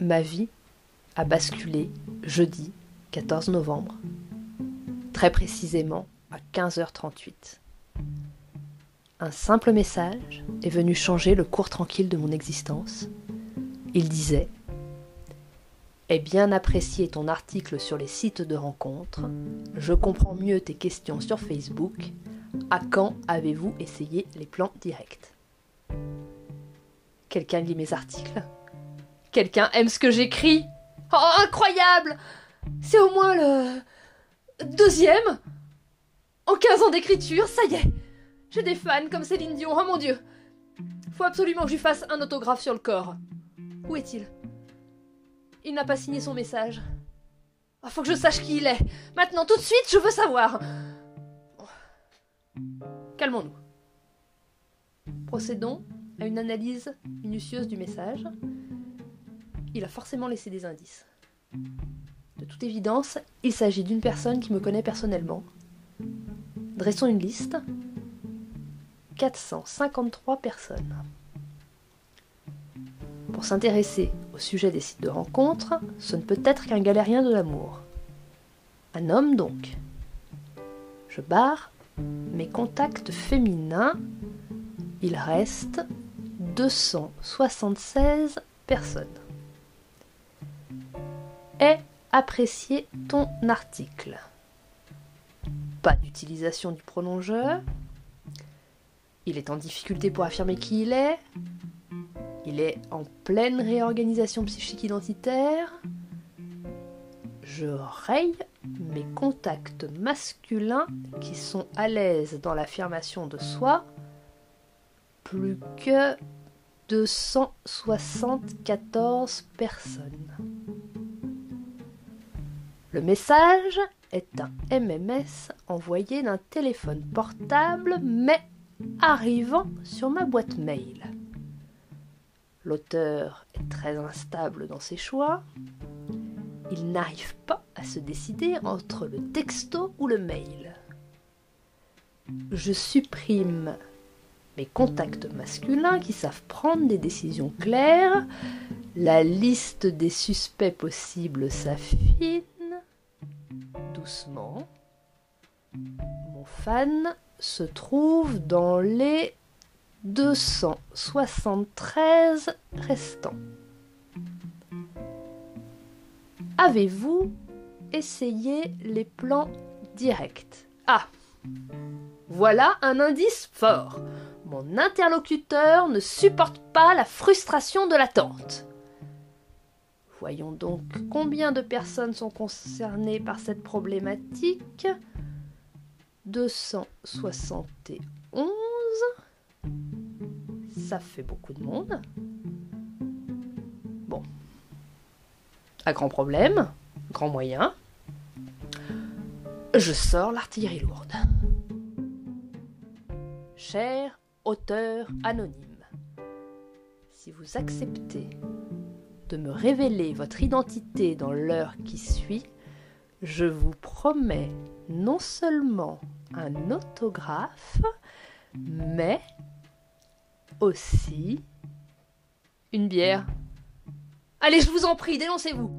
Ma vie a basculé jeudi 14 novembre, très précisément à 15h38. Un simple message est venu changer le cours tranquille de mon existence. Il disait Ai bien apprécié ton article sur les sites de rencontres. Je comprends mieux tes questions sur Facebook. À quand avez-vous essayé les plans directs? Quelqu'un lit mes articles? Quelqu'un aime ce que j'écris Oh, incroyable C'est au moins le deuxième En 15 ans d'écriture, ça y est J'ai des fans comme Céline Dion, oh mon dieu Faut absolument que je lui fasse un autographe sur le corps. Où est-il? Il n'a pas signé son message. Oh, faut que je sache qui il est. Maintenant, tout de suite, je veux savoir. Calmons-nous. Procédons à une analyse minutieuse du message. Il a forcément laissé des indices. De toute évidence, il s'agit d'une personne qui me connaît personnellement. Dressons une liste. 453 personnes. Pour s'intéresser au sujet des sites de rencontres, ce ne peut être qu'un galérien de l'amour. Un homme donc. Je barre mes contacts féminins. Il reste 276 personnes. Est apprécié ton article. Pas d'utilisation du prolongeur. Il est en difficulté pour affirmer qui il est. Il est en pleine réorganisation psychique identitaire. Je raye mes contacts masculins qui sont à l'aise dans l'affirmation de soi. Plus que 274 personnes. Le message est un MMS envoyé d'un téléphone portable mais arrivant sur ma boîte mail. L'auteur est très instable dans ses choix. Il n'arrive pas à se décider entre le texto ou le mail. Je supprime mes contacts masculins qui savent prendre des décisions claires. La liste des suspects possibles s'affine Mon fan se trouve dans les 273 restants. Avez-vous essayé les plans directs? Ah Voilà un indice fort. Mon interlocuteur ne supporte pas la frustration de l'attente. Voyons donc combien de personnes sont concernées par cette problématique. 271. Ça fait beaucoup de monde. Bon. À grand problème, grand moyen. Je sors l'artillerie lourde. Cher auteur anonyme, si vous acceptez de me révéler votre identité dans l'heure qui suit, je vous promets non seulement un autographe, mais aussi une bière. Allez, je vous en prie, dénoncez-vous.